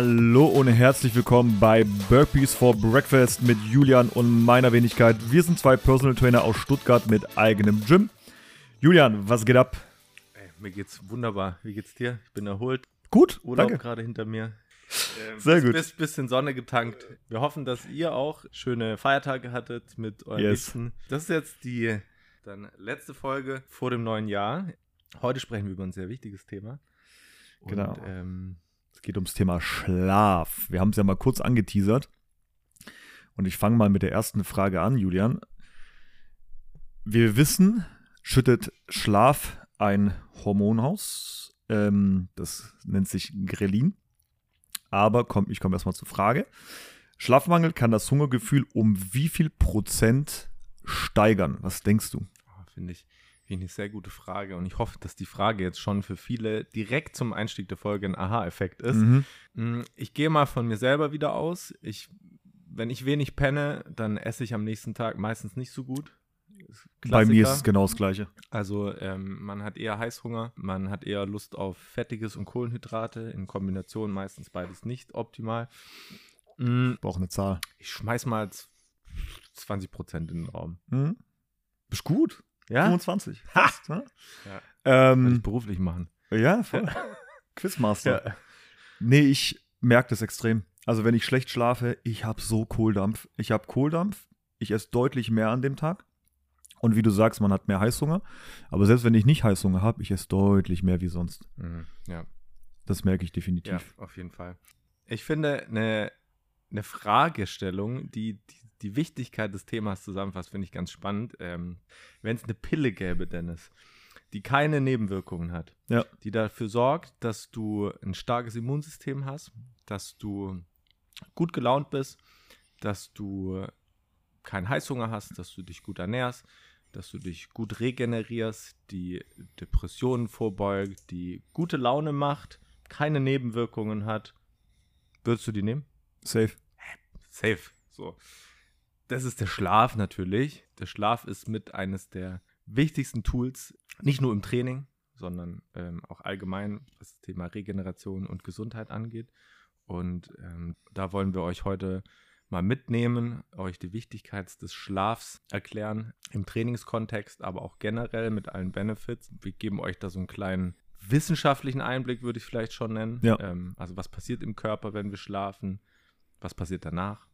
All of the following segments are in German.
Hallo und herzlich willkommen bei Burpees for Breakfast mit Julian und meiner Wenigkeit. Wir sind zwei Personal Trainer aus Stuttgart mit eigenem Gym. Julian, was geht ab? Ey, mir geht's wunderbar. Wie geht's dir? Ich bin erholt. Gut, Urlaub danke. gerade hinter mir. Ähm, Sehr gut. Bis, bisschen Sonne getankt. Wir hoffen, dass ihr auch schöne Feiertage hattet mit euren Yes. Liebsten. Das ist jetzt die dann letzte Folge vor dem neuen Jahr. Heute sprechen wir über ein sehr wichtiges Thema. Und, Genau. Ähm, Es geht ums Thema Schlaf. Wir haben es ja mal kurz angeteasert. Und ich fange mal mit der ersten Frage an, Julian. Wir wissen, schüttet Schlaf ein Hormon aus. Ähm, das nennt sich Grelin. Aber komm, ich komme erstmal zur Frage. Schlafmangel kann das Hungergefühl um wie viel Prozent steigern? Was denkst du? ich, finde ich eine sehr gute Frage. Und ich hoffe, dass die Frage jetzt schon für viele direkt zum Einstieg der Folge ein Aha-Effekt ist. Mhm. Mm, Ich gehe mal von mir selber wieder aus. Ich, wenn ich wenig penne, dann esse ich am nächsten Tag meistens nicht so gut. Bei mir ist es genau das Gleiche. Also ähm, man hat eher Heißhunger, man hat eher Lust auf Fettiges und Kohlenhydrate, in Kombination meistens beides nicht optimal. Mm, Ich brauche eine Zahl. Ich schmeiß mal z- 20% in den Raum. Mhm. Bist gut. Ja? 25. Fast, ne? Ja. Kann ich Ähm, beruflich machen. ja, voll. Quizmaster. Nee, ich merke das extrem. Also wenn ich schlecht schlafe, ich habe so Kohldampf. Ich habe Kohldampf, ich esse deutlich mehr an dem Tag. Und wie du sagst, man hat mehr Heißhunger. Aber selbst wenn ich nicht Heißhunger habe, ich esse deutlich mehr wie sonst. Mhm, ja. Das merke ich Ja, definitiv. auf jeden Fall. Ich finde, eine, eine Fragestellung, die, die die Wichtigkeit des Themas zusammenfasst, finde ich ganz spannend. Ähm, Wenn es eine Pille gäbe, Dennis, die keine Nebenwirkungen hat, Ja. die dafür sorgt, dass du ein starkes Immunsystem hast, dass du gut gelaunt bist, dass du keinen Heißhunger hast, dass du dich gut ernährst, dass du dich gut regenerierst, die Depressionen vorbeugt, die gute Laune macht, keine Nebenwirkungen hat. Würdest du die nehmen? Safe. Safe. So. Das ist der Schlaf natürlich. Der Schlaf ist mit eines der wichtigsten Tools, nicht nur im Training, sondern ähm, auch allgemein, was das Thema Regeneration und Gesundheit angeht. Und ähm, da wollen wir euch heute mal mitnehmen, euch die Wichtigkeit des Schlafs erklären, im Trainingskontext, aber auch generell mit allen Benefits. Wir geben euch da so einen kleinen wissenschaftlichen Einblick, würde ich vielleicht schon nennen. Ja. Ähm, also was passiert im Körper, wenn wir schlafen, was passiert danach.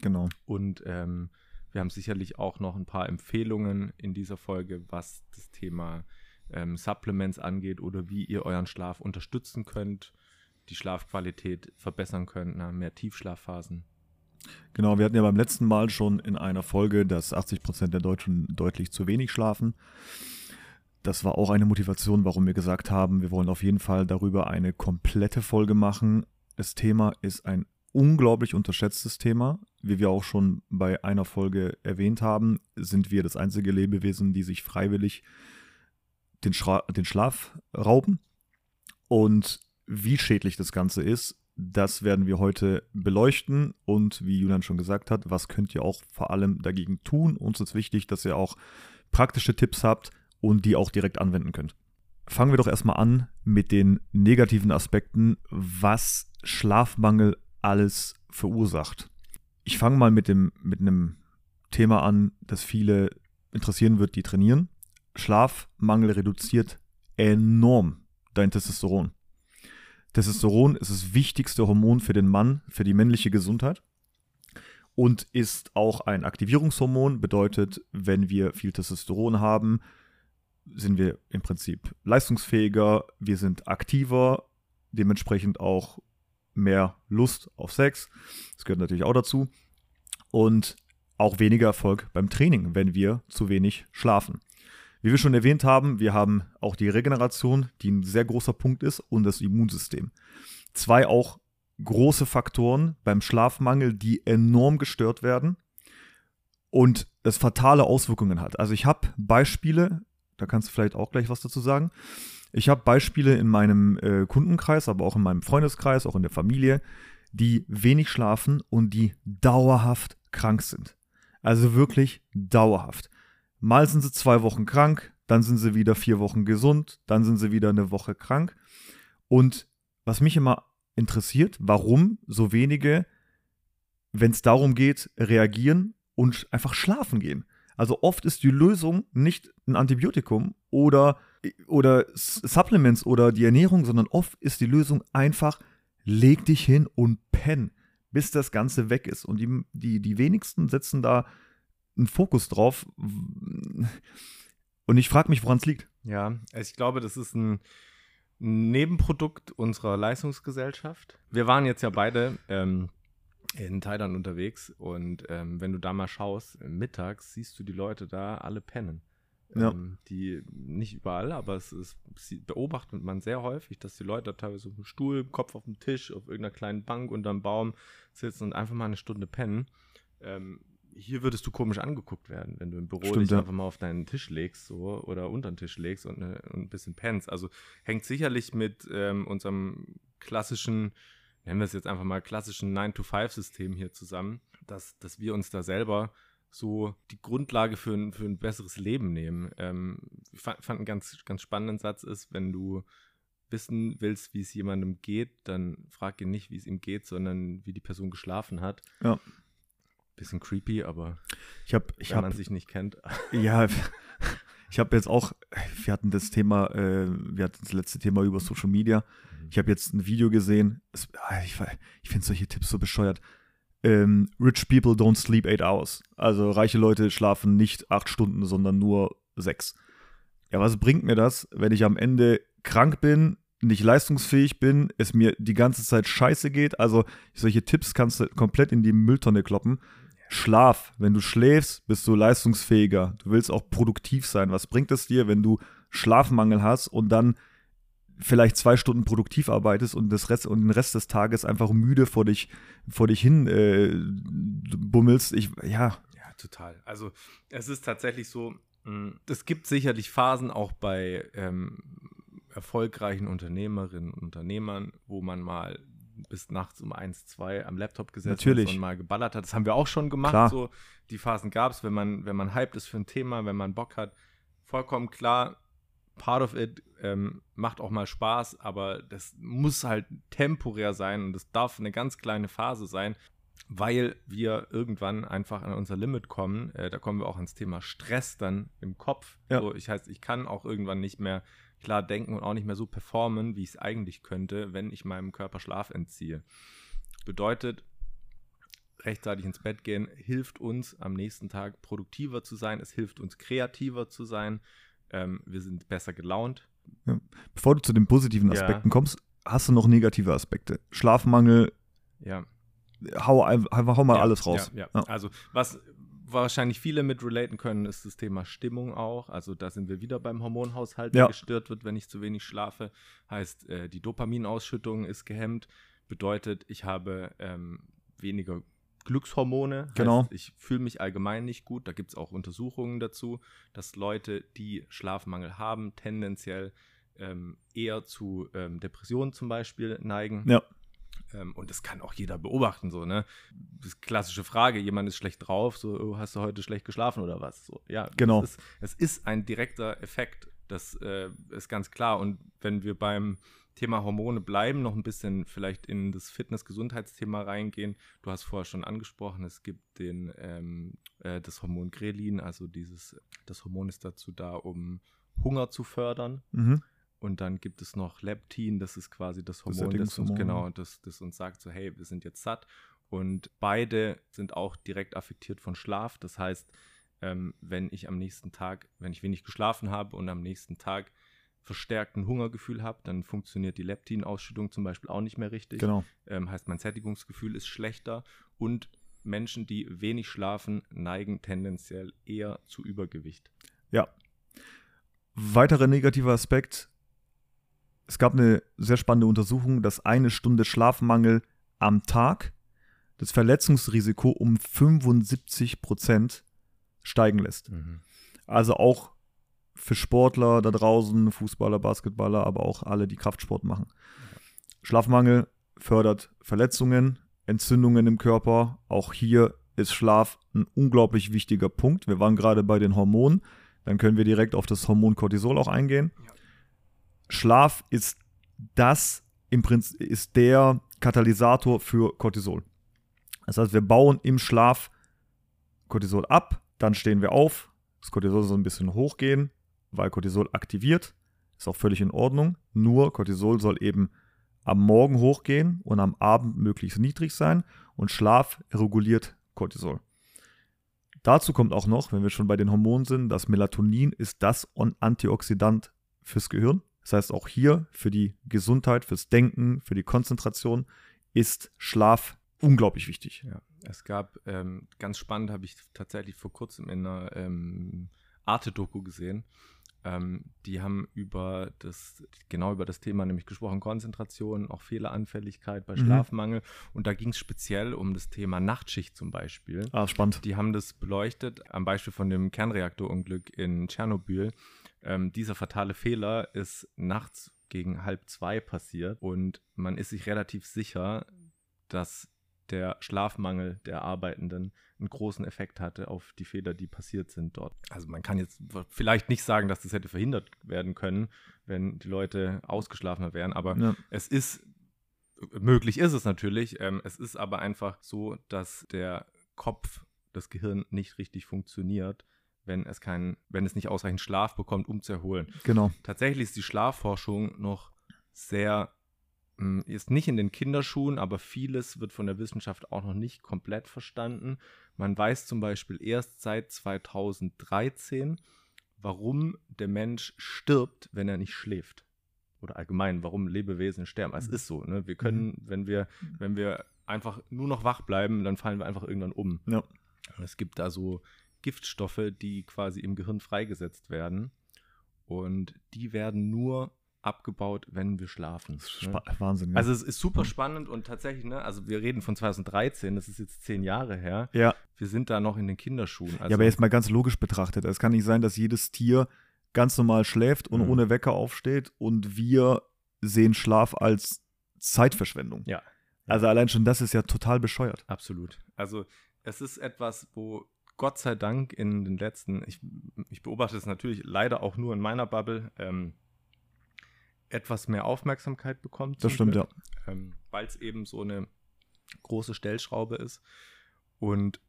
Genau. Und ähm, wir haben sicherlich auch noch ein paar Empfehlungen in dieser Folge, was das Thema ähm, Supplements angeht oder wie ihr euren Schlaf unterstützen könnt, die Schlafqualität verbessern könnt, na, mehr Tiefschlafphasen. Genau, wir hatten ja beim letzten Mal schon in einer Folge, dass 80% der Deutschen deutlich zu wenig schlafen. Das war auch eine Motivation, warum wir gesagt haben, wir wollen auf jeden Fall darüber eine komplette Folge machen. Das Thema ist ein unglaublich unterschätztes Thema. Wie wir auch schon bei einer Folge erwähnt haben, sind wir das einzige Lebewesen, die sich freiwillig den, Schra den Schlaf rauben. Und wie schädlich das Ganze ist, das werden wir heute beleuchten und wie Julian schon gesagt hat, was könnt ihr auch vor allem dagegen tun? Uns ist wichtig, dass ihr auch praktische Tipps habt und die auch direkt anwenden könnt. Fangen wir doch erstmal an mit den negativen Aspekten, was Schlafmangel alles verursacht. Ich fange mal mit, dem, mit einem Thema an, das viele interessieren wird, die trainieren. Schlafmangel reduziert enorm dein Testosteron. Testosteron ist das wichtigste Hormon für den Mann, für die männliche Gesundheit und ist auch ein Aktivierungshormon. Bedeutet, wenn wir viel Testosteron haben, sind wir im Prinzip leistungsfähiger, wir sind aktiver, dementsprechend auch mehr Lust auf Sex. Das gehört natürlich auch dazu. Und auch weniger Erfolg beim Training, wenn wir zu wenig schlafen. Wie wir schon erwähnt haben, wir haben auch die Regeneration, die ein sehr großer Punkt ist, und das Immunsystem. Zwei auch große Faktoren beim Schlafmangel, die enorm gestört werden und es fatale Auswirkungen hat. Also ich habe Beispiele, da kannst du vielleicht auch gleich was dazu sagen. Ich habe Beispiele in meinem äh, Kundenkreis, aber auch in meinem Freundeskreis, auch in der Familie, die wenig schlafen und die dauerhaft krank sind. Also wirklich dauerhaft. Mal sind sie zwei Wochen krank, dann sind sie wieder vier Wochen gesund, dann sind sie wieder eine Woche krank. Und was mich immer interessiert, warum so wenige, wenn es darum geht, reagieren und einfach schlafen gehen. Also oft ist die Lösung nicht ein Antibiotikum oder, oder Supplements oder die Ernährung, sondern oft ist die Lösung einfach, leg dich hin und penn, bis das Ganze weg ist. Und die, die, die wenigsten setzen da einen Fokus drauf. Und ich frage mich, woran es liegt. Ja, also ich glaube, das ist ein Nebenprodukt unserer Leistungsgesellschaft. Wir waren jetzt ja beide ähm, in Thailand unterwegs und ähm, wenn du da mal schaust, mittags siehst du die Leute da alle pennen. Ja. Ähm, die nicht überall, aber es ist, beobachtet man sehr häufig, dass die Leute teilweise auf dem Stuhl, Kopf auf dem Tisch, auf irgendeiner kleinen Bank unterm Baum sitzen und einfach mal eine Stunde pennen. Ähm, hier würdest du komisch angeguckt werden, wenn du im Büro Stimmt, dich ja. einfach mal auf deinen Tisch legst so, oder unter den Tisch legst und, eine, und ein bisschen pennst. Also hängt sicherlich mit ähm, unserem klassischen, nennen wir es jetzt einfach mal klassischen 9-to-5-System hier zusammen, dass, dass wir uns da selber so die Grundlage für ein, für ein besseres Leben nehmen. Ähm, ich fand, fand einen ganz, ganz spannenden Satz ist, wenn du wissen willst, wie es jemandem geht, dann frag ihn nicht, wie es ihm geht, sondern wie die Person geschlafen hat. Ja. Bisschen creepy, aber ich hab, ich wenn hab, man sich nicht kennt. Ja, ich habe jetzt auch, wir hatten das Thema, äh, wir hatten das letzte Thema über Social Media. Mhm. Ich habe jetzt ein Video gesehen. Es, ah, ich, ich finde solche Tipps so bescheuert. Ähm, rich people don't sleep eight hours. Also reiche Leute schlafen nicht acht Stunden, sondern nur sechs. Ja, was bringt mir das, wenn ich am Ende krank bin, nicht leistungsfähig bin, es mir die ganze Zeit scheiße geht? Also solche Tipps kannst du komplett in die Mülltonne kloppen. Schlaf. Wenn du schläfst, bist du leistungsfähiger. Du willst auch produktiv sein. Was bringt es dir, wenn du Schlafmangel hast und dann vielleicht zwei Stunden produktiv arbeitest und, das Rest, und den Rest des Tages einfach müde vor dich, vor dich hin äh, bummelst? Ich, ja. Ja, total. Also es ist tatsächlich so, mm, es gibt sicherlich Phasen auch bei ähm, erfolgreichen Unternehmerinnen und Unternehmern, wo man mal bis nachts um 1, 2 am Laptop gesessen Natürlich. und mal geballert hat. Das haben wir auch schon gemacht. Klar. So, die Phasen gab es, wenn man, wenn man hyped ist für ein Thema, wenn man Bock hat. Vollkommen klar, part of it ähm, macht auch mal Spaß, aber das muss halt temporär sein und es darf eine ganz kleine Phase sein, weil wir irgendwann einfach an unser Limit kommen. Äh, da kommen wir auch ans Thema Stress dann im Kopf. Ja. So, ich heißt, ich kann auch irgendwann nicht mehr klar denken und auch nicht mehr so performen, wie ich es eigentlich könnte, wenn ich meinem Körper Schlaf entziehe. Bedeutet, rechtzeitig ins Bett gehen hilft uns am nächsten Tag produktiver zu sein, es hilft uns kreativer zu sein, ähm, wir sind besser gelaunt. Ja. Bevor du zu den positiven Aspekten ja. kommst, hast du noch negative Aspekte. Schlafmangel. Ja. Hau, hau mal alles raus. Ja, Also, was wahrscheinlich viele mit relaten können, ist das Thema Stimmung auch. Also da sind wir wieder beim Hormonhaushalt, der ja. gestört wird, wenn ich zu wenig schlafe. Heißt, äh, die Dopaminausschüttung ist gehemmt. Bedeutet, ich habe ähm, weniger Glückshormone. Genau. Heißt, ich fühle mich allgemein nicht gut. Da gibt es auch Untersuchungen dazu, dass Leute, die Schlafmangel haben, tendenziell ähm, eher zu ähm, Depressionen zum Beispiel neigen. Ja. Ähm, und das kann auch jeder beobachten, so, ne? Das klassische Frage, jemand ist schlecht drauf, so, oh, hast du heute schlecht geschlafen oder was? So, ja, genau. Es ist, ist ein direkter Effekt, das äh, ist ganz klar. Und wenn wir beim Thema Hormone bleiben, noch ein bisschen vielleicht in das Fitness-Gesundheitsthema reingehen. Du hast vorher schon angesprochen, es gibt den, ähm, äh, das Hormon Grelin, also dieses, das Hormon ist dazu da, um Hunger zu fördern. Mhm. Und dann gibt es noch Leptin, das ist quasi das Hormon, das, uns, genau, das, das uns sagt, so hey, wir sind jetzt satt. Und beide sind auch direkt affektiert von Schlaf. Das heißt, ähm, wenn ich am nächsten Tag, wenn ich wenig geschlafen habe und am nächsten Tag verstärkten Hungergefühl habe, dann funktioniert die Leptinausschüttung zum Beispiel auch nicht mehr richtig. Genau. Ähm, heißt, mein Sättigungsgefühl ist schlechter und Menschen, die wenig schlafen, neigen tendenziell eher zu Übergewicht. Ja. Weiterer negativer Aspekt, es gab eine sehr spannende Untersuchung, dass eine Stunde Schlafmangel am Tag das Verletzungsrisiko um 75 Prozent steigen lässt. Mhm. Also auch für Sportler da draußen, Fußballer, Basketballer, aber auch alle, die Kraftsport machen. Schlafmangel fördert Verletzungen, Entzündungen im Körper. Auch hier ist Schlaf ein unglaublich wichtiger Punkt. Wir waren gerade bei den Hormonen. Dann können wir direkt auf das Hormon Cortisol auch eingehen. Ja. Schlaf ist das im Prinzip ist der Katalysator für Cortisol. Das heißt, wir bauen im Schlaf Cortisol ab, dann stehen wir auf, das Cortisol soll ein bisschen hochgehen, weil Cortisol aktiviert, ist auch völlig in Ordnung. Nur Cortisol soll eben am Morgen hochgehen und am Abend möglichst niedrig sein und Schlaf reguliert Cortisol. Dazu kommt auch noch, wenn wir schon bei den Hormonen sind, das Melatonin ist das Antioxidant fürs Gehirn. Das heißt, auch hier für die Gesundheit, fürs Denken, für die Konzentration ist Schlaf unglaublich wichtig. Ja, es gab, ähm, ganz spannend, habe ich tatsächlich vor kurzem in einer ähm, Arte-Doku gesehen. Ähm, die haben über das, genau über das Thema nämlich gesprochen, Konzentration, auch Fehleranfälligkeit bei mhm. Schlafmangel. Und da ging es speziell um das Thema Nachtschicht zum Beispiel. Ah, spannend. Die haben das beleuchtet am Beispiel von dem Kernreaktorunglück in Tschernobyl. Ähm, dieser fatale Fehler ist nachts gegen halb zwei passiert und man ist sich relativ sicher, dass der Schlafmangel der Arbeitenden einen großen Effekt hatte auf die Fehler, die passiert sind dort. Also man kann jetzt vielleicht nicht sagen, dass das hätte verhindert werden können, wenn die Leute ausgeschlafener wären, aber ja. es ist, möglich ist es natürlich, ähm, es ist aber einfach so, dass der Kopf, das Gehirn nicht richtig funktioniert, wenn es keinen, wenn es nicht ausreichend Schlaf bekommt, um zu erholen. Genau. Tatsächlich ist die Schlafforschung noch sehr ist nicht in den Kinderschuhen, aber vieles wird von der Wissenschaft auch noch nicht komplett verstanden. Man weiß zum Beispiel erst seit 2013, warum der Mensch stirbt, wenn er nicht schläft. Oder allgemein, warum Lebewesen sterben. Es mhm. ist so, ne? Wir können, mhm. wenn wir, wenn wir einfach nur noch wach bleiben, dann fallen wir einfach irgendwann um. Ja. Es gibt da so Giftstoffe, die quasi im Gehirn freigesetzt werden. Und die werden nur abgebaut, wenn wir schlafen. Ne? Wahnsinn. Ja. Also es ist super spannend und tatsächlich, ne, also wir reden von 2013, das ist jetzt zehn Jahre her. Ja. Wir sind da noch in den Kinderschuhen. Also ja, aber jetzt mal ganz logisch betrachtet. Es kann nicht sein, dass jedes Tier ganz normal schläft und mhm. ohne Wecker aufsteht und wir sehen Schlaf als Zeitverschwendung. Ja. Also allein schon das ist ja total bescheuert. Absolut. Also es ist etwas, wo Gott sei Dank in den letzten, ich, ich beobachte es natürlich leider auch nur in meiner Bubble, ähm, etwas mehr Aufmerksamkeit bekommt. Das stimmt, Glück, ja. Ähm, Weil es eben so eine große Stellschraube ist und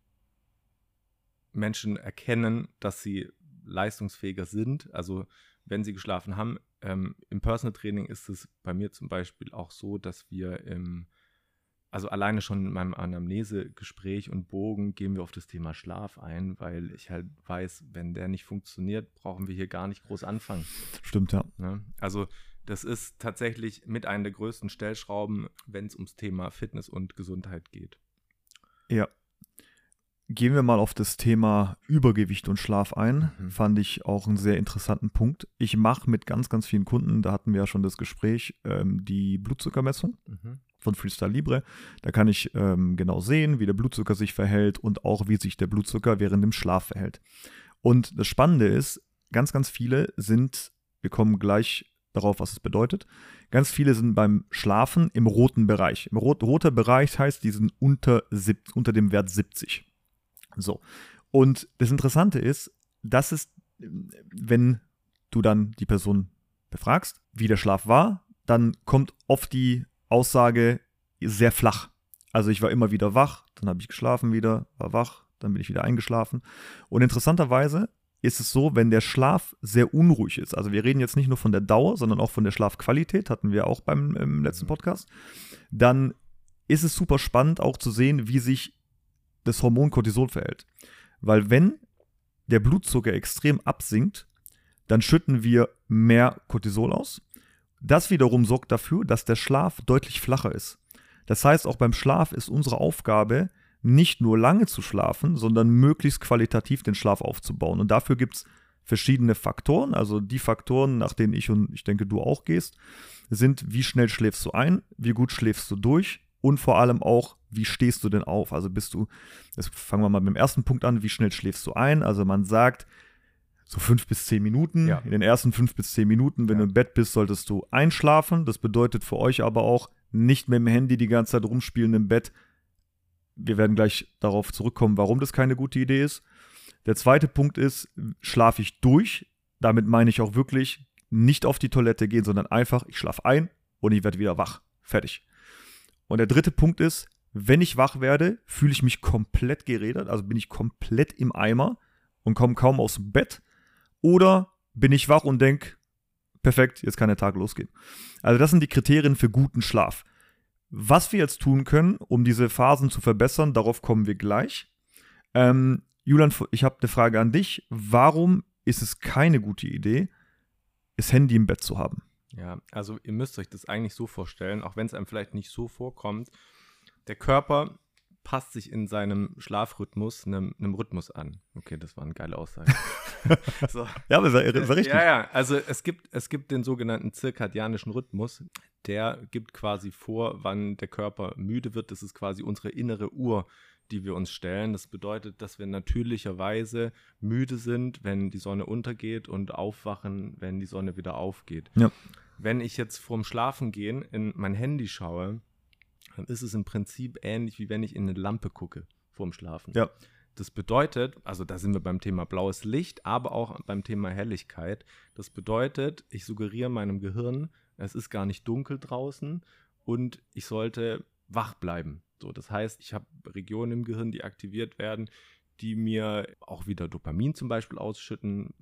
Menschen erkennen, dass sie leistungsfähiger sind. Also wenn sie geschlafen haben. Ähm, Im Personal Training ist es bei mir zum Beispiel auch so, dass wir im, also alleine schon in meinem Anamnesegespräch und Bogen gehen wir auf das Thema Schlaf ein, weil ich halt weiß, wenn der nicht funktioniert, brauchen wir hier gar nicht groß anfangen. Stimmt, ja. Ne? Also das ist tatsächlich mit einer der größten Stellschrauben, wenn es ums Thema Fitness und Gesundheit geht. Ja. Gehen wir mal auf das Thema Übergewicht und Schlaf ein. Mhm. Fand ich auch einen sehr interessanten Punkt. Ich mache mit ganz, ganz vielen Kunden, da hatten wir ja schon das Gespräch, ähm, die Blutzuckermessung mhm. von Freestyle Libre. Da kann ich ähm, genau sehen, wie der Blutzucker sich verhält und auch wie sich der Blutzucker während dem Schlaf verhält. Und das Spannende ist, ganz, ganz viele sind, wir kommen gleich darauf, was es bedeutet. Ganz viele sind beim Schlafen im roten Bereich. Im rot, roter Bereich heißt, die sind unter, unter dem Wert 70. So. Und das Interessante ist, dass es, wenn du dann die Person befragst, wie der Schlaf war, dann kommt oft die Aussage sehr flach. Also ich war immer wieder wach, dann habe ich geschlafen wieder, war wach, dann bin ich wieder eingeschlafen. Und interessanterweise ist es so, wenn der Schlaf sehr unruhig ist, also wir reden jetzt nicht nur von der Dauer, sondern auch von der Schlafqualität, hatten wir auch beim im letzten. Podcast, dann ist es super spannend auch zu sehen, wie sich das Hormon Cortisol verhält. Weil wenn der Blutzucker extrem absinkt, dann schütten wir mehr Cortisol aus. Das wiederum sorgt dafür, dass der Schlaf deutlich flacher ist. Das heißt, auch beim Schlaf ist unsere Aufgabe, nicht nur lange zu schlafen, sondern möglichst qualitativ den Schlaf aufzubauen. Und dafür gibt es verschiedene Faktoren. Also die Faktoren, nach denen ich und ich denke du auch gehst, sind, wie schnell schläfst du ein, wie gut schläfst du durch und vor allem auch, wie stehst du denn auf? Also bist du, jetzt fangen wir mal mit dem ersten Punkt an, wie schnell schläfst du ein? Also man sagt, so fünf bis zehn Minuten. Ja. In den ersten fünf bis zehn Minuten, wenn ja. du im Bett bist, solltest du einschlafen. Das bedeutet für euch aber auch, nicht mit dem Handy die ganze Zeit rumspielen im Bett, wir werden gleich darauf zurückkommen, warum das keine gute Idee ist. Der zweite Punkt ist, schlafe ich durch. Damit meine ich auch wirklich nicht auf die Toilette gehen, sondern einfach, ich schlafe ein und ich werde wieder wach. Fertig. Und der dritte Punkt ist, wenn ich wach werde, fühle ich mich komplett gerädert, also bin ich komplett im Eimer und komme kaum aus dem Bett. Oder bin ich wach und denke, perfekt, jetzt kann der Tag losgehen. Also das sind die Kriterien für guten Schlaf. Was wir jetzt tun können, um diese Phasen zu verbessern, darauf kommen wir gleich. Ähm, Julian, ich habe eine Frage an dich. Warum ist es keine gute Idee, das Handy im Bett zu haben? Ja, also ihr müsst euch das eigentlich so vorstellen, auch wenn es einem vielleicht nicht so vorkommt. Der Körper passt sich in seinem Schlafrhythmus einem, einem Rhythmus an. Okay, das war eine geile Aussage. so. Ja, aber war, war richtig. Ja, ja, also es gibt, es gibt den sogenannten zirkadianischen Rhythmus. Der gibt quasi vor, wann der Körper müde wird. Das ist quasi unsere innere Uhr, die wir uns stellen. Das bedeutet, dass wir natürlicherweise müde sind, wenn die Sonne untergeht und aufwachen, wenn die Sonne wieder aufgeht. Ja. Wenn ich jetzt vorm Schlafengehen in mein Handy schaue, dann ist es im Prinzip ähnlich, wie wenn ich in eine Lampe gucke vorm Schlafen. Ja. Das bedeutet, also da sind wir beim Thema blaues Licht, aber auch beim Thema Helligkeit. Das bedeutet, ich suggeriere meinem Gehirn, es ist gar nicht dunkel draußen und ich sollte wach bleiben. So, das heißt, ich habe Regionen im Gehirn, die aktiviert werden, die mir auch wieder Dopamin zum Beispiel ausschütten.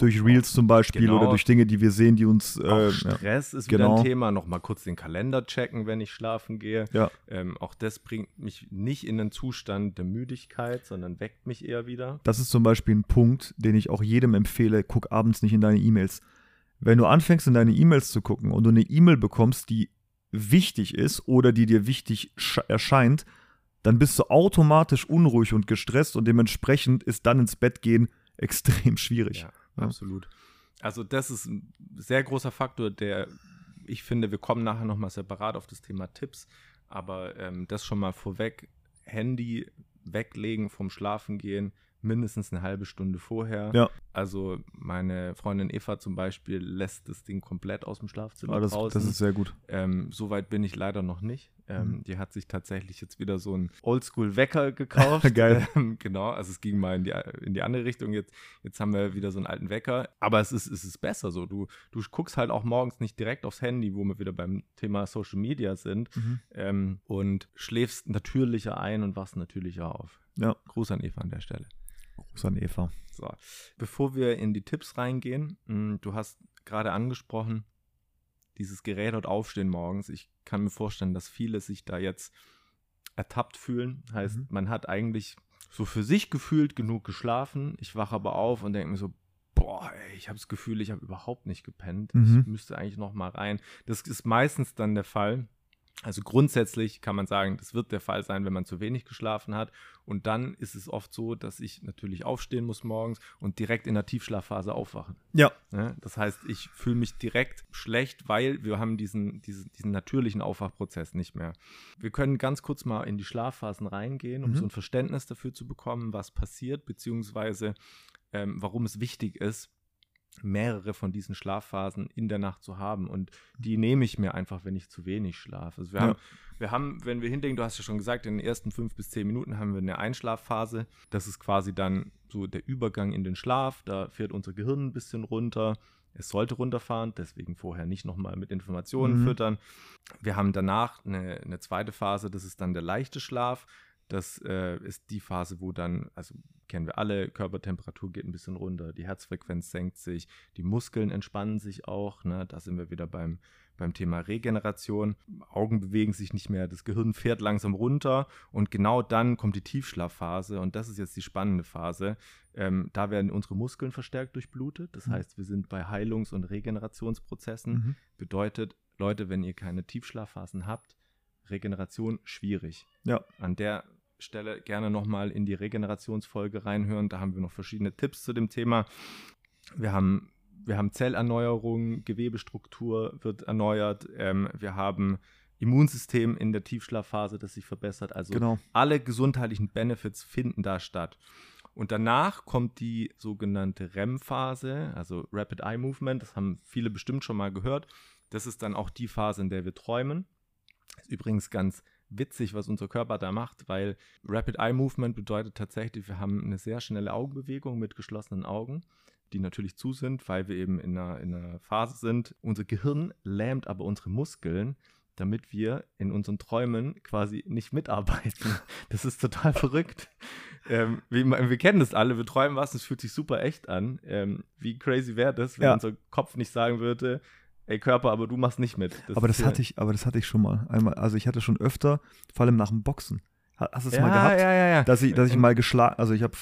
Durch Reels zum Beispiel genau. oder durch Dinge, die wir sehen, die uns. Äh, auch Stress ja. ist genau. wieder ein Thema. Nochmal kurz den Kalender checken, wenn ich schlafen gehe. Ja. Ähm, auch das bringt mich nicht in einen Zustand der Müdigkeit, sondern weckt mich eher wieder. Das ist zum Beispiel ein Punkt, den ich auch jedem empfehle. Guck abends nicht in deine E-Mails. Wenn du anfängst, in deine E-Mails zu gucken und du eine E-Mail bekommst, die wichtig ist oder die dir wichtig erscheint, dann bist du automatisch unruhig und gestresst und dementsprechend ist dann ins Bett gehen extrem schwierig. Ja, ja. absolut. Also das ist ein sehr großer Faktor, der ich finde, wir kommen nachher nochmal separat auf das Thema Tipps, aber ähm, das schon mal vorweg, Handy weglegen vom Schlafengehen, mindestens eine halbe Stunde vorher. Ja. Also meine Freundin Eva zum Beispiel lässt das Ding komplett aus dem Schlafzimmer ah, das, ist sehr gut. Ähm, Soweit bin ich leider noch nicht. Ähm, mhm. Die hat sich tatsächlich jetzt wieder so einen Oldschool-Wecker gekauft. Geil. Ähm, genau, also es ging mal in die, in die andere Richtung. Jetzt, jetzt haben wir wieder so einen alten Wecker. Aber es ist, es ist besser so. Du, du guckst halt auch morgens nicht direkt aufs Handy, wo wir wieder beim Thema Social Media sind. Mhm. Ähm, und schläfst natürlicher ein und wachst natürlicher auf. Ja. Gruß an Eva an der Stelle. Gruß an Eva. So. Bevor wir in die Tipps reingehen, mh, du hast gerade angesprochen, dieses Gerät dort aufstehen morgens. Ich kann mir vorstellen, dass viele sich da jetzt ertappt fühlen. Heißt, mhm. man hat eigentlich so für sich gefühlt genug geschlafen. Ich wache aber auf und denke mir so, boah, ey, ich habe das Gefühl, ich habe überhaupt nicht gepennt. Mhm. Ich müsste eigentlich noch mal rein. Das ist meistens dann der Fall. Also grundsätzlich kann man sagen, das wird der Fall sein, wenn man zu wenig geschlafen hat. Und dann ist es oft so, dass ich natürlich aufstehen muss morgens und direkt in der Tiefschlafphase aufwachen. Ja. ja das heißt, ich fühle mich direkt schlecht, weil wir haben diesen, diesen, diesen natürlichen Aufwachprozess nicht mehr. Wir können ganz kurz mal in die Schlafphasen reingehen, um mhm. so ein Verständnis dafür zu bekommen, was passiert, beziehungsweise ähm, warum es wichtig ist, mehrere von diesen Schlafphasen in der Nacht zu haben. Und die nehme ich mir einfach, wenn ich zu wenig schlafe. Also wir, ja. haben, wir haben, wenn wir hindenken, du hast ja schon gesagt, in den ersten fünf bis zehn Minuten haben wir eine Einschlafphase. Das ist quasi dann so der Übergang in den Schlaf. Da fährt unser Gehirn ein bisschen runter. Es sollte runterfahren, deswegen vorher nicht nochmal mit Informationen mhm. füttern. Wir haben danach eine, eine zweite Phase, das ist dann der leichte Schlaf. Das äh, ist die Phase, wo dann, also kennen wir alle, Körpertemperatur geht ein bisschen runter, die Herzfrequenz senkt sich, die Muskeln entspannen sich auch. Ne? Da sind wir wieder beim, beim Thema Regeneration. Augen bewegen sich nicht mehr, das Gehirn fährt langsam runter und genau dann kommt die Tiefschlafphase und das ist jetzt die spannende Phase. Ähm, da werden unsere Muskeln verstärkt durchblutet. Das mhm. heißt, wir sind bei Heilungs- und Regenerationsprozessen. Mhm. Bedeutet, Leute, wenn ihr keine Tiefschlafphasen habt, Regeneration schwierig. Ja. An der Stelle gerne nochmal in die Regenerationsfolge reinhören. Da haben wir noch verschiedene Tipps zu dem Thema. Wir haben, wir haben Zellerneuerung, Gewebestruktur wird erneuert. Ähm, wir haben Immunsystem in der Tiefschlafphase, das sich verbessert. Also genau. alle gesundheitlichen Benefits finden da statt. Und danach kommt die sogenannte REM-Phase, also Rapid Eye Movement. Das haben viele bestimmt schon mal gehört. Das ist dann auch die Phase, in der wir träumen. Ist übrigens ganz witzig, was unser Körper da macht, weil Rapid Eye Movement bedeutet tatsächlich, wir haben eine sehr schnelle Augenbewegung mit geschlossenen Augen, die natürlich zu sind, weil wir eben in einer, in einer Phase sind. Unser Gehirn lähmt aber unsere Muskeln, damit wir in unseren Träumen quasi nicht mitarbeiten. Das ist total verrückt. Ähm, wir, wir, kennen das alle, wir träumen was, es fühlt sich super echt an. Ähm, wie crazy wäre das, wenn ja. unser Kopf nicht sagen würde, ey Körper, aber du machst nicht mit. Das aber das hatte ich, aber das hatte ich schon mal. Einmal, also ich hatte schon öfter, vor allem nach dem Boxen. Hast du es ja, mal gehabt? Ja, ja, ja. Dass ich, dass ich mal geschlagen, also ich habe,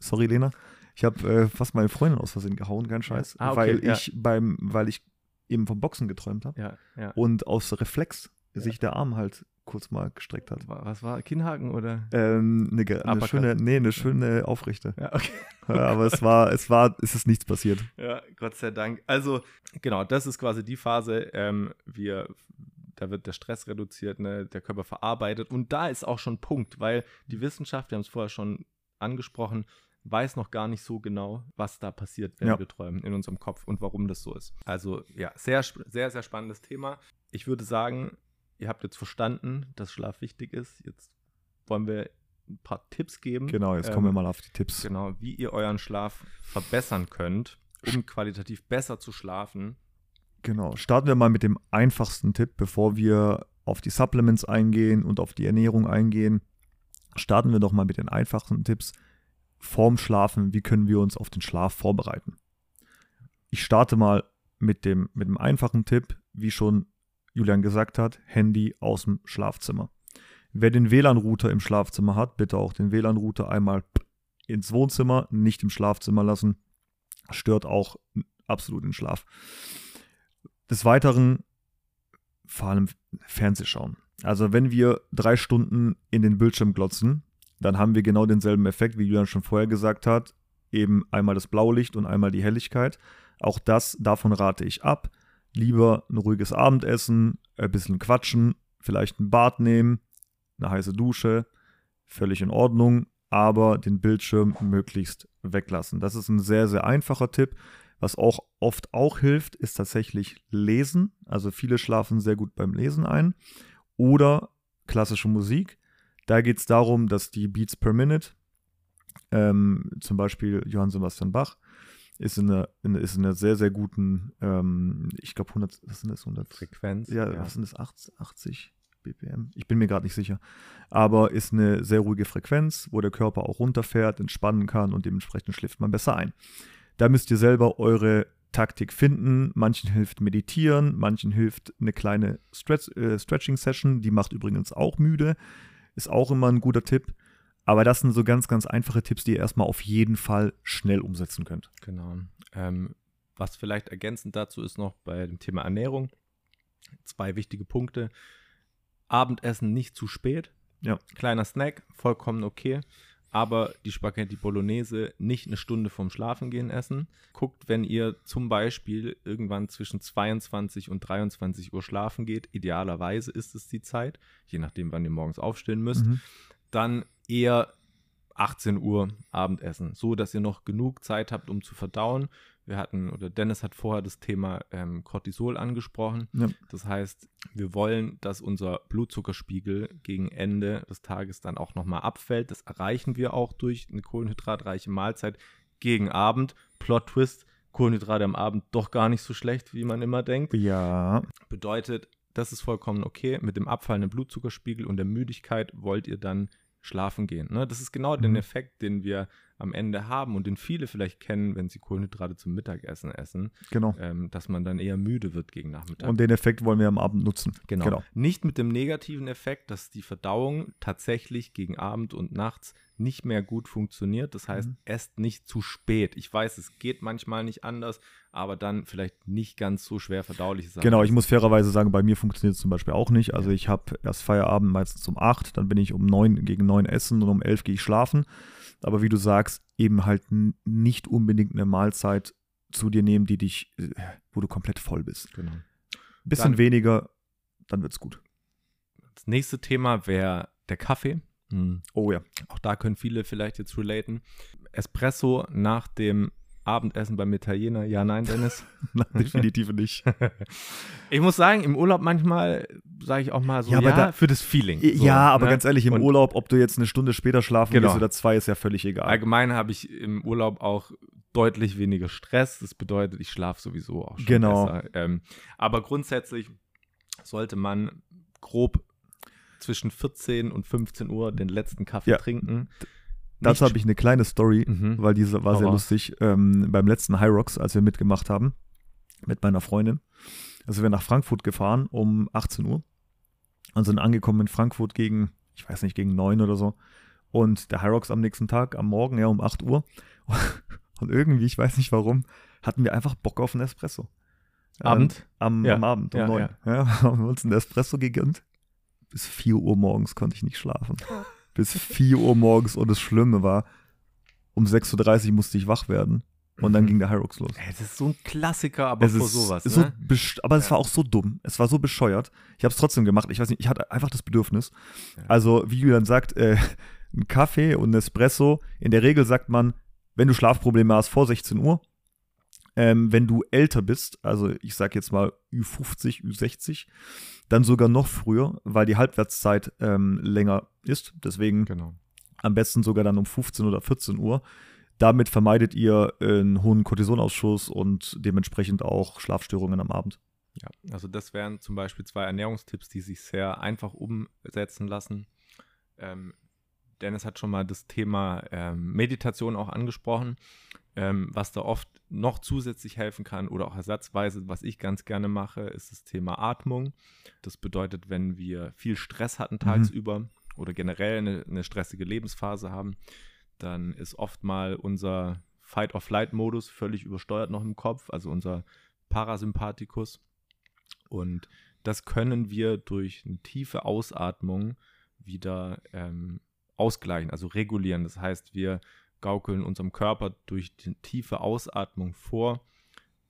sorry Lena, ich habe äh, fast meine Freundin aus Versehen gehauen, kein Scheiß, ah, okay, weil ja. ich beim, weil ich eben vom Boxen geträumt habe ja, ja. und aus Reflex sich der Arm halt kurz mal gestreckt hat. Was war Kinnhaken oder? Ähm, eine, eine schöne, nee, eine schöne Aufrichte. Ja, okay. aber es war, es war, es ist nichts passiert. Ja, Gott sei Dank. Also genau, das ist quasi die Phase. Ähm, wir da wird der Stress reduziert, ne, der Körper verarbeitet. Und da ist auch schon Punkt, weil die Wissenschaft, wir haben es vorher schon angesprochen, weiß noch gar nicht so genau, was da passiert, wenn ja. wir träumen in unserem Kopf und warum das so ist. Also ja, sehr, sehr, sehr spannendes Thema. Ich würde sagen, ihr habt jetzt verstanden, dass Schlaf wichtig ist. Jetzt wollen wir ein paar Tipps geben. Genau, jetzt ähm, kommen wir ähm, mal auf die Tipps. Genau, wie ihr euren Schlaf verbessern könnt, um qualitativ besser zu schlafen. Genau, starten wir mal mit dem einfachsten Tipp, bevor wir auf die Supplements eingehen und auf die Ernährung eingehen. Starten wir doch mal mit den einfachsten Tipps vorm Schlafen. Wie können wir uns auf den Schlaf vorbereiten? Ich starte mal mit dem, mit dem einfachen Tipp, wie schon Julian gesagt hat, Handy aus dem Schlafzimmer. Wer den WLAN-Router im Schlafzimmer hat, bitte auch den WLAN-Router einmal ins Wohnzimmer, nicht im Schlafzimmer lassen. Stört auch absolut den Schlaf. Des Weiteren vor allem Fernsehschauen. Also wenn wir drei Stunden in den Bildschirm glotzen, dann haben wir genau denselben Effekt, wie Julian schon vorher gesagt hat. Eben einmal das Blaulicht und einmal die Helligkeit. Auch das, davon rate ich ab. Lieber ein ruhiges Abendessen, ein bisschen quatschen, vielleicht ein Bad nehmen, eine heiße Dusche, völlig in Ordnung, aber den Bildschirm möglichst weglassen. Das ist ein sehr, sehr einfacher Tipp. Was auch oft auch hilft, ist tatsächlich Lesen. Also viele schlafen sehr gut beim Lesen ein. Oder klassische Musik. Da geht es darum, dass die Beats per Minute, ähm, zum Beispiel Johann Sebastian Bach, ist in einer, in, ist in einer sehr, sehr guten, ähm, ich glaube 100, was sind das, 100? Frequenz. Ja, ja. was sind das, 80, 80 BPM? Ich bin mir gerade nicht sicher. Aber ist eine sehr ruhige Frequenz, wo der Körper auch runterfährt, entspannen kann und dementsprechend schläft man besser ein. Da müsst ihr selber eure Taktik finden. Manchen hilft meditieren, manchen hilft eine kleine Stretch, äh, Stretching-Session, die macht übrigens auch müde. Ist auch immer ein guter Tipp. Aber das sind so ganz, ganz einfache Tipps, die ihr erstmal auf jeden Fall schnell umsetzen könnt. Genau. Ähm, was vielleicht ergänzend dazu ist noch bei dem Thema Ernährung. Zwei wichtige Punkte. Abendessen nicht zu spät. Ja. Kleiner Snack, vollkommen okay aber die Spaghetti Bolognese nicht eine Stunde vorm Schlafengehen essen. Guckt, wenn ihr zum Beispiel irgendwann zwischen 22 und 23 Uhr schlafen geht, idealerweise ist es die Zeit, je nachdem, wann ihr morgens aufstehen müsst, mhm. Dann eher 18 Uhr Abendessen, so dass ihr noch genug Zeit habt, um zu verdauen. Wir hatten, oder Dennis hat vorher das Thema ähm, Cortisol angesprochen. Ja. Das heißt, wir wollen, dass unser Blutzuckerspiegel gegen Ende des Tages dann auch nochmal abfällt. Das erreichen wir auch durch eine kohlenhydratreiche Mahlzeit gegen Abend. Plot Twist, Kohlenhydrate am Abend doch gar nicht so schlecht, wie man immer denkt. Ja. Bedeutet, das ist vollkommen okay. Mit dem abfallenden Blutzuckerspiegel und der Müdigkeit wollt ihr dann schlafen gehen. Ne? Das ist genau mhm. den Effekt, den wir am Ende haben und den viele vielleicht kennen, wenn sie Kohlenhydrate zum Mittagessen essen. Genau. Ähm, dass man dann eher müde wird gegen Nachmittag. Und den Effekt wollen wir am Abend nutzen. Genau. genau. Nicht mit dem negativen Effekt, dass die Verdauung tatsächlich gegen Abend und nachts nicht mehr gut funktioniert. Das heißt, mhm. esst nicht zu spät. Ich weiß, es geht manchmal nicht anders, aber dann vielleicht nicht ganz so schwer verdaulich sein. Genau, ich muss fairerweise sagen, bei mir funktioniert es zum Beispiel auch nicht. Also ich habe erst Feierabend meistens um 8, dann bin ich um 9 gegen 9 essen und um 11 gehe ich schlafen. Aber wie du sagst, eben halt nicht unbedingt eine Mahlzeit zu dir nehmen, die dich, äh, wo du komplett voll bist. Genau. Bisschen dann, weniger, dann wird's gut. Das nächste Thema wäre der Kaffee. Hm. Oh ja. Auch da können viele vielleicht jetzt relaten. Espresso nach dem Abendessen beim Italiener? Ja, nein, Dennis? Definitiv nicht. ich muss sagen, im Urlaub manchmal sage ich auch mal so, ja, ja da, für das Feeling. So, ja, aber ne? ganz ehrlich, im Und Urlaub, ob du jetzt eine Stunde später schlafen genau. gehst oder zwei, ist ja völlig egal. Allgemein habe ich im Urlaub auch deutlich weniger Stress. Das bedeutet, ich schlafe sowieso auch schon genau. besser. Ähm, aber grundsätzlich sollte man grob zwischen 14 und 15 Uhr den letzten Kaffee Ja. trinken. Dazu habe ich eine kleine Story, Mhm. weil diese war sehr lustig. Ähm, beim letzten High Rocks, als wir mitgemacht haben, mit meiner Freundin. Also wir nach Frankfurt gefahren um 18 Uhr und sind angekommen in Frankfurt gegen, ich weiß nicht, gegen 9 oder so. Und der High Rocks am nächsten Tag, am Morgen, ja, um 8 Uhr. Und irgendwie, ich weiß nicht warum, hatten wir einfach Bock auf einen Espresso. Abend? Ähm, am, Ja. am Abend, um Ja, 9. Ja. haben wir uns einen Espresso gegönnt. Bis 4 Uhr morgens konnte ich nicht schlafen. Bis 4 Uhr morgens und das Schlimme war, um 6.30 Uhr musste ich wach werden. Und dann Mhm. ging der High Rocks los. Das ist so ein Klassiker, aber Es vor ist, sowas. ist ne? so aber es Ja. war auch so dumm. Es war so bescheuert. Ich habe es trotzdem gemacht. Ich weiß nicht, ich hatte einfach das Bedürfnis. Ja. Also, wie Julian sagt, äh, ein Kaffee und ein Espresso. In der Regel sagt man, wenn du Schlafprobleme hast, vor 16 Uhr. Ähm, wenn du älter bist, also ich sag jetzt mal Ü50, Ü60, dann sogar noch früher, weil die Halbwertszeit ähm, länger ist. Deswegen Genau. am besten sogar dann um 15 oder 14 Uhr. Damit vermeidet ihr äh, einen hohen Cortisonausschuss und dementsprechend auch Schlafstörungen am Abend. Ja, also das wären zum Beispiel zwei Ernährungstipps, die sich sehr einfach umsetzen lassen. Ähm, Dennis hat schon mal das Thema ähm, Meditation auch angesprochen, ähm, was da oft noch zusätzlich helfen kann oder auch ersatzweise, was ich ganz gerne mache, ist das Thema Atmung. Das bedeutet, wenn wir viel Stress hatten tagsüber oder generell eine, eine stressige Lebensphase haben, dann ist oft mal unser Fight-of-Flight-Modus völlig übersteuert noch im Kopf, also unser Parasympathikus. Und das können wir durch eine tiefe Ausatmung wieder ähm, ausgleichen, also regulieren. Das heißt, wir gaukeln unserem Körper durch die tiefe Ausatmung vor,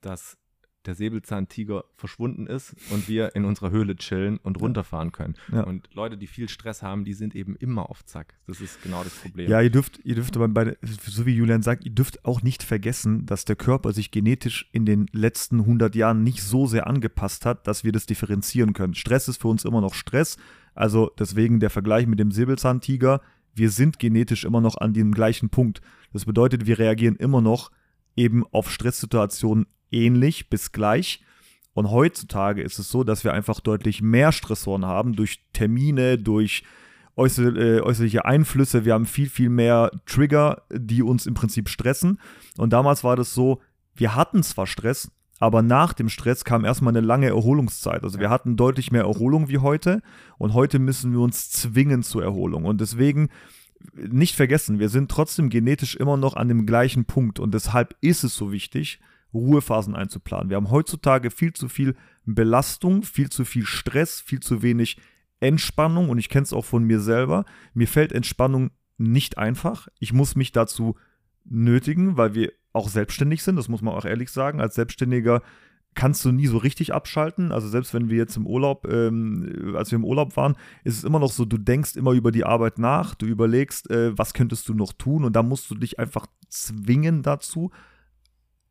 dass der Säbelzahntiger verschwunden ist und wir in unserer Höhle chillen und runterfahren können. Ja. Und Leute, die viel Stress haben, die sind eben immer auf Zack. Das ist genau das Problem. Ja, ihr dürft, ihr dürft aber bei, so wie Julian sagt, ihr dürft auch nicht vergessen, dass der Körper sich genetisch in den letzten 100 Jahren nicht so sehr angepasst hat, dass wir das differenzieren können. Stress ist für uns immer noch Stress. Also deswegen der Vergleich mit dem Säbelzahntiger. Wir sind genetisch immer noch an dem gleichen Punkt. Das bedeutet, wir reagieren immer noch eben auf Stresssituationen ähnlich bis gleich. Und heutzutage ist es so, dass wir einfach deutlich mehr Stressoren haben durch Termine, durch äußer, äh, äußerliche Einflüsse. Wir haben viel, viel mehr Trigger, die uns im Prinzip stressen. Und damals war das so, wir hatten zwar Stress, aber nach dem Stress kam erstmal eine lange Erholungszeit. Also wir hatten deutlich mehr Erholung wie heute. Und heute müssen wir uns zwingen zur Erholung. Und deswegen nicht vergessen, wir sind trotzdem genetisch immer noch an dem gleichen Punkt. Und deshalb ist es so wichtig, Ruhephasen einzuplanen. Wir haben heutzutage viel zu viel Belastung, viel zu viel Stress, viel zu wenig Entspannung. Und ich kenne es auch von mir selber. Mir fällt Entspannung nicht einfach. Ich muss mich dazu nötigen, weil wir auch selbstständig sind. Das muss man auch ehrlich sagen. Als Selbstständiger kannst du nie so richtig abschalten. Also selbst wenn wir jetzt im Urlaub, ähm, als wir im Urlaub waren, ist es immer noch so, du denkst immer über die Arbeit nach, du überlegst, äh, was könntest du noch tun und da musst du dich einfach zwingen dazu,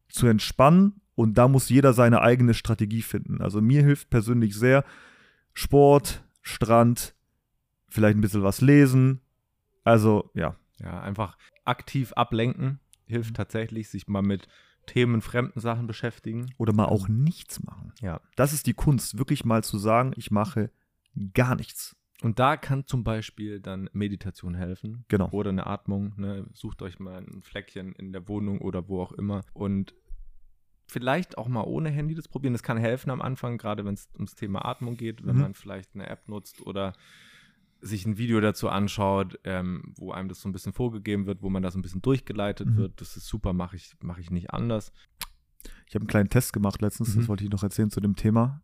zu entspannen und da muss jeder seine eigene Strategie finden. Also mir hilft persönlich sehr Sport, Strand, vielleicht ein bisschen was lesen. Also ja, Ja, einfach aktiv ablenken hilft tatsächlich, sich mal mit Themen, fremden Sachen beschäftigen. oder mal auch nichts machen. Ja. Das ist die Kunst, wirklich mal zu sagen, ich mache gar nichts. Und da kann zum Beispiel dann Meditation helfen. Genau. Oder eine Atmung. Ne? Sucht euch mal ein Fleckchen in der Wohnung oder wo auch immer. Und vielleicht auch mal ohne Handy das probieren. Das kann helfen am Anfang, gerade wenn es ums Thema Atmung geht, wenn Mhm. man vielleicht eine App nutzt oder sich ein Video dazu anschaut, ähm, wo einem das so ein bisschen vorgegeben wird, wo man das ein bisschen durchgeleitet Mhm. wird. Das ist super, mache ich, mach ich nicht anders. Ich habe einen kleinen Test gemacht letztens, Mhm. das wollte ich noch erzählen zu dem Thema.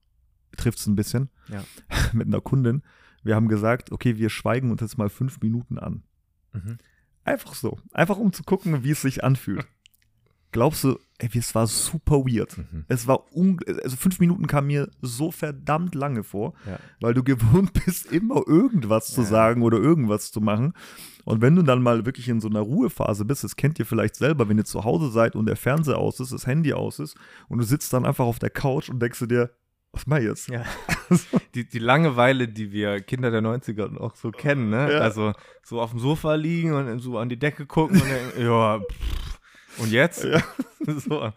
Trifft es ein bisschen. Ja. Mit einer Kundin. Wir haben gesagt, okay, wir schweigen uns jetzt mal fünf Minuten an. Mhm. Einfach so. Einfach um zu gucken, wie es sich anfühlt. Glaubst du, ey, es war super weird. Mhm. Es war, un also fünf Minuten kam mir so verdammt lange vor, Ja. weil du gewohnt bist, immer irgendwas zu Ja. sagen oder irgendwas zu machen. Und wenn du dann mal wirklich in so einer Ruhephase bist, das kennt ihr vielleicht selber, wenn ihr zu Hause seid und der Fernseher aus ist, das Handy aus ist und du sitzt dann einfach auf der Couch und denkst du dir, was mach ich jetzt? Ja. Die, die Langeweile, die wir Kinder der 90er auch so kennen, ne? Also so auf dem Sofa liegen und so an die Decke gucken und denken, ja, pff, Und jetzt? Ja. so. Ja,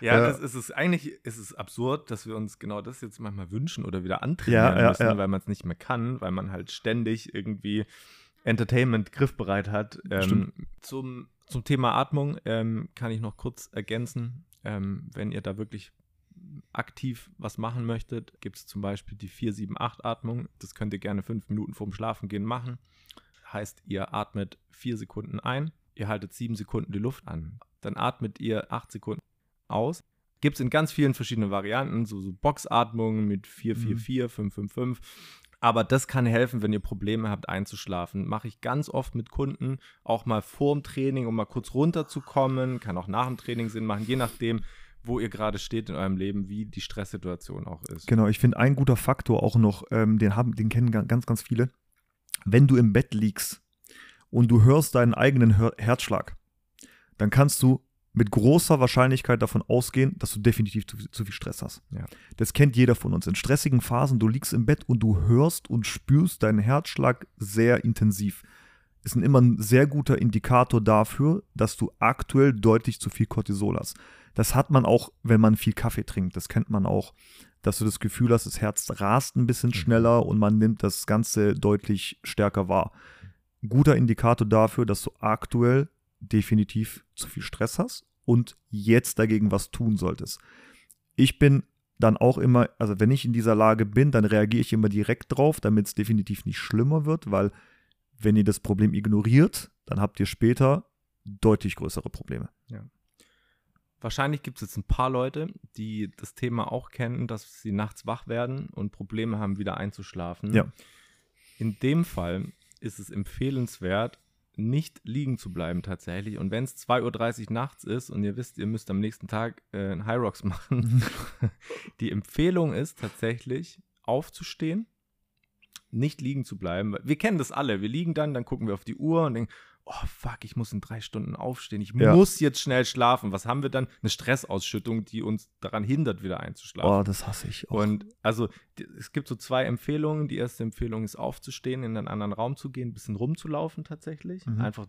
Ja. Das ist es. Eigentlich ist es absurd, dass wir uns genau das jetzt manchmal wünschen oder wieder antrainieren Ja, müssen, weil man es nicht mehr kann, weil man halt ständig irgendwie Entertainment griffbereit hat. Ähm, zum, zum Thema Atmung ähm, kann ich noch kurz ergänzen. Ähm, wenn ihr da wirklich aktiv was machen möchtet, gibt es zum Beispiel die 4-7-8-Atmung. Das könnt ihr gerne fünf Minuten vorm Schlafengehen machen. Heißt, ihr atmet vier Sekunden ein, ihr haltet sieben Sekunden die Luft an. Dann atmet ihr acht Sekunden aus. Gibt es in ganz vielen verschiedenen Varianten, so, so Boxatmungen mit 4-4-4, 5-5-5. Aber das kann helfen, wenn ihr Probleme habt einzuschlafen. Mache ich ganz oft mit Kunden, auch mal vorm Training, um mal kurz runterzukommen. Kann auch nach dem Training Sinn machen, je nachdem, wo ihr gerade steht in eurem Leben, wie die Stresssituation auch ist. Genau, ich finde ein guter Faktor auch noch, ähm, den haben, den kennen ga- ganz, ganz viele. Wenn du im Bett liegst und du hörst deinen eigenen Herzschlag, dann kannst du mit großer Wahrscheinlichkeit davon ausgehen, dass du definitiv zu, zu viel Stress hast. Ja. Das kennt jeder von uns. In stressigen Phasen, du liegst im Bett und du hörst und spürst deinen Herzschlag sehr intensiv. Ist ein immer ein sehr guter Indikator dafür, dass du aktuell deutlich zu viel Cortisol hast. Das hat man auch, wenn man viel Kaffee trinkt. Das kennt man auch, dass du das Gefühl hast, das Herz rast ein bisschen schneller und man nimmt das Ganze deutlich stärker wahr. Guter Indikator dafür, dass du aktuell definitiv zu viel Stress hast und jetzt dagegen was tun solltest. Ich bin dann auch immer, also wenn ich in dieser Lage bin, dann reagiere ich immer direkt drauf, damit es definitiv nicht schlimmer wird, weil wenn ihr das Problem ignoriert, dann habt ihr später deutlich größere Probleme. Wahrscheinlich gibt es jetzt ein paar Leute, die das Thema auch kennen, dass sie nachts wach werden und Probleme haben, wieder einzuschlafen. Ja. In dem Fall ist es empfehlenswert, nicht liegen zu bleiben tatsächlich. Und wenn es 2.30 Uhr nachts ist und ihr wisst, ihr müsst am nächsten Tag äh, einen High Rocks machen, die Empfehlung ist tatsächlich aufzustehen, nicht liegen zu bleiben. Wir kennen das alle. Wir liegen dann, dann gucken wir auf die Uhr und denken, oh fuck, ich muss in drei Stunden aufstehen. Ich Ja. muss jetzt schnell schlafen. Was haben wir dann? Eine Stressausschüttung, die uns daran hindert, wieder einzuschlafen. Oh, das hasse ich auch. Und also es gibt so zwei Empfehlungen. Die erste Empfehlung ist aufzustehen, in einen anderen Raum zu gehen, ein bisschen rumzulaufen tatsächlich. Mhm. Einfach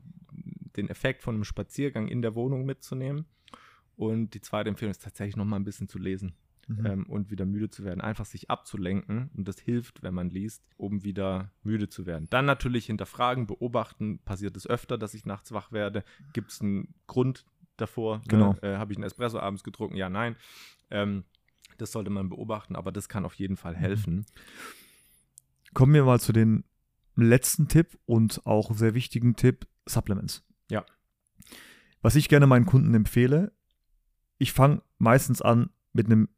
den Effekt von einem Spaziergang in der Wohnung mitzunehmen. Und die zweite Empfehlung ist tatsächlich noch mal ein bisschen zu lesen Mhm. ähm, und wieder müde zu werden. Einfach sich abzulenken. Und das hilft, wenn man liest, um wieder müde zu werden. Dann natürlich hinterfragen, beobachten. Passiert es öfter, dass ich nachts wach werde? Gibt es einen Grund davor? Genau. Ne? Äh, Habe ich einen Espresso abends getrunken? Ja, nein. Ähm, das sollte man beobachten, aber das kann auf jeden Fall helfen. Kommen wir mal zu den letzten Tipp und auch sehr wichtigen Tipp, Supplements. Ja. Was ich gerne meinen Kunden empfehle, ich fange meistens an mit einem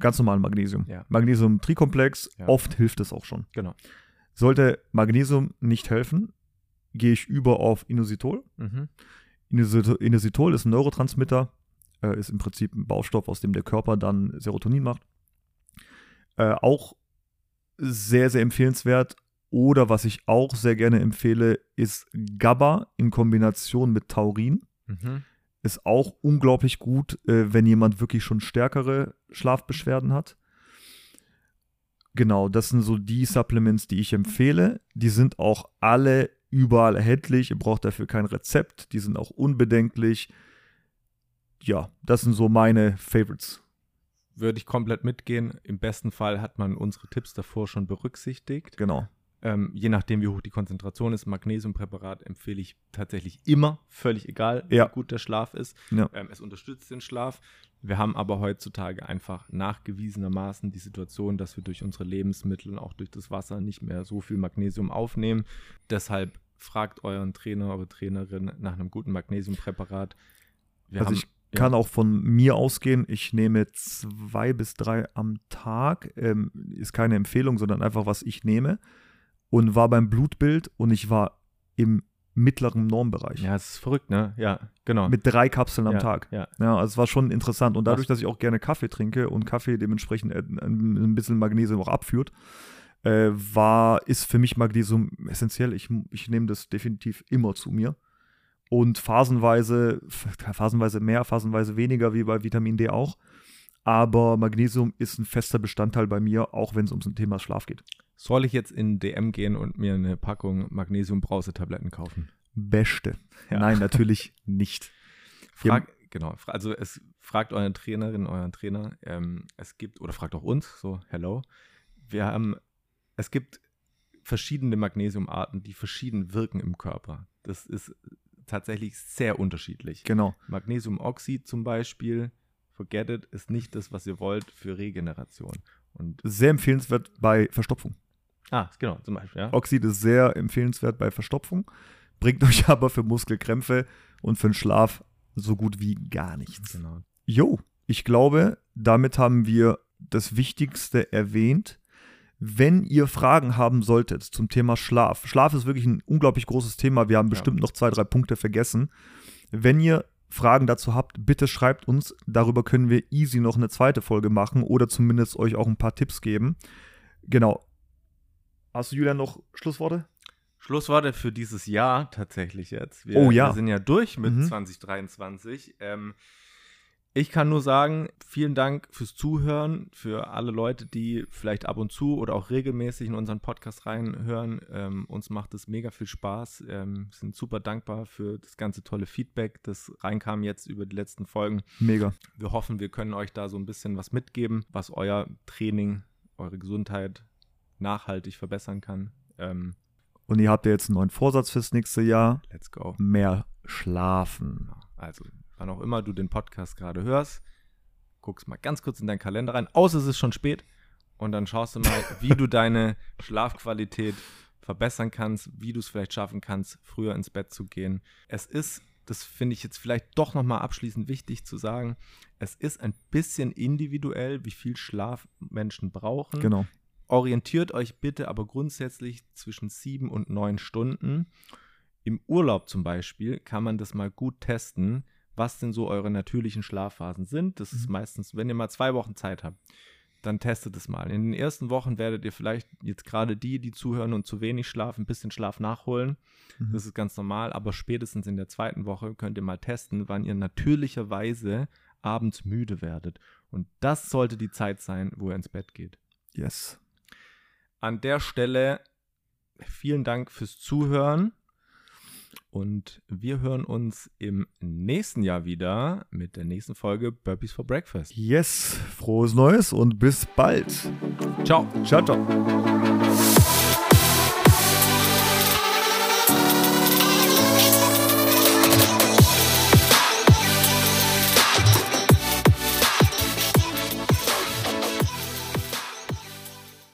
ganz normalen Magnesium. Ja. Magnesium-Trikomplex, Ja. oft hilft es auch schon. Genau. Sollte Magnesium nicht helfen, gehe ich über auf Inositol. Mhm. Inositol, ist ein Neurotransmitter, äh, ist im Prinzip ein Baustoff, aus dem der Körper dann Serotonin macht. Äh, auch sehr, sehr empfehlenswert. Oder was ich auch sehr gerne empfehle, ist GABA in Kombination mit Taurin. Mhm. Ist auch unglaublich gut, äh, wenn jemand wirklich schon stärkere Schlafbeschwerden hat. Genau, das sind so die Supplements, die ich empfehle. Die sind auch alle überall erhältlich. Ihr braucht dafür kein Rezept. Die sind auch unbedenklich. Ja, das sind so meine Favorites. Würde ich komplett mitgehen. Im besten Fall hat man unsere Tipps davor schon berücksichtigt. Genau. Ähm, je nachdem, wie hoch die Konzentration ist, Magnesiumpräparat empfehle ich tatsächlich immer, völlig egal, Ja. wie gut der Schlaf ist. Ja. Ähm, es unterstützt den Schlaf. Wir haben aber heutzutage einfach nachgewiesenermaßen die Situation, dass wir durch unsere Lebensmittel und auch durch das Wasser nicht mehr so viel Magnesium aufnehmen. Deshalb fragt euren Trainer oder Trainerin nach einem guten Magnesiumpräparat. Wir Also ich kann auch von mir ausgehen. Ich nehme zwei bis drei am Tag. Ähm, ist keine Empfehlung, sondern einfach, was ich nehme. Und war beim Blutbild und ich war im mittleren Normbereich. ja, es ist verrückt, ne? Ja, genau. Mit drei Kapseln am ja, Tag. Ja, Ja, also es war schon interessant. Und dadurch, dass ich auch gerne Kaffee trinke und Kaffee dementsprechend äh, ein ein bisschen Magnesium auch abführt, äh, war, ist für mich Magnesium essentiell. Ich, ich nehme das definitiv immer zu mir. Und phasenweise, phasenweise mehr, phasenweise weniger, wie bei Vitamin D auch. Aber Magnesium ist ein fester Bestandteil bei mir, auch wenn es ums Thema Schlaf geht. Soll ich jetzt in DM gehen und mir eine Packung Magnesium-Brausetabletten kaufen? Beste. Ja. Nein, natürlich nicht. Frag, genau. Also es fragt euren Trainerin, euren Trainer. Ähm, es gibt, oder fragt auch uns, so, hello. Wir haben, es gibt verschiedene Magnesiumarten, die verschieden wirken im Körper. Das ist tatsächlich sehr unterschiedlich. Genau. Magnesiumoxid zum Beispiel, forget it, ist nicht das, was ihr wollt für Regeneration. Und Sehr empfehlenswert bei Verstopfung. ah, genau, zum Beispiel, ja. Oxid ist sehr empfehlenswert bei Verstopfung, bringt euch aber für Muskelkrämpfe und für den Schlaf so gut wie gar nichts. Genau. Jo, ich glaube, damit haben wir das Wichtigste erwähnt. Wenn ihr Fragen haben solltet zum Thema Schlaf, Schlaf ist wirklich ein unglaublich großes Thema. Wir haben bestimmt noch zwei, drei Punkte vergessen. Wenn ihr Fragen dazu habt, bitte schreibt uns. Darüber können wir easy noch eine zweite Folge machen oder zumindest euch auch ein paar Tipps geben. Genau. Hast du, Julian, noch Schlussworte? Schlussworte für dieses Jahr tatsächlich jetzt. Wir, Oh ja. Wir sind ja durch mit Mhm. 2023. Ähm, ich kann nur sagen, vielen Dank fürs Zuhören, für alle Leute, die vielleicht ab und zu oder auch regelmäßig in unseren Podcast reinhören. Ähm, uns macht es mega viel Spaß. Ähm, sind super dankbar für das ganze tolle Feedback, das reinkam jetzt über die letzten Folgen. Mega. Wir hoffen, wir können euch da so ein bisschen was mitgeben, was euer Training, eure Gesundheit nachhaltig verbessern kann. Ähm, Und ihr habt ja jetzt einen neuen Vorsatz fürs nächste Jahr. let's go. Mehr schlafen. Also, wann auch immer du den Podcast gerade hörst, guckst mal ganz kurz in deinen Kalender rein, außer es ist schon spät, und dann schaust du mal, wie du deine Schlafqualität verbessern kannst, wie du es vielleicht schaffen kannst, früher ins Bett zu gehen. Es ist, das finde ich jetzt vielleicht doch nochmal abschließend wichtig zu sagen, es ist ein bisschen individuell, wie viel Schlaf Menschen brauchen Genau. orientiert euch bitte aber grundsätzlich zwischen sieben und neun Stunden. Im Urlaub zum Beispiel kann man das mal gut testen, was denn so eure natürlichen Schlafphasen sind. Das ist Mhm. meistens, wenn ihr mal zwei Wochen Zeit habt, dann testet es mal. In den ersten Wochen werdet ihr vielleicht jetzt gerade die, die zuhören und zu wenig schlafen, ein bisschen Schlaf nachholen. Mhm. Das ist ganz normal, aber spätestens in der zweiten Woche könnt ihr mal testen, wann ihr natürlicherweise abends müde werdet. Und das sollte die Zeit sein, wo ihr ins Bett geht. Yes. An der Stelle vielen Dank fürs Zuhören und wir hören uns im nächsten Jahr wieder mit der nächsten Folge Burpees for Breakfast. Yes. Frohes Neues und bis bald. Ciao. Ciao, ciao.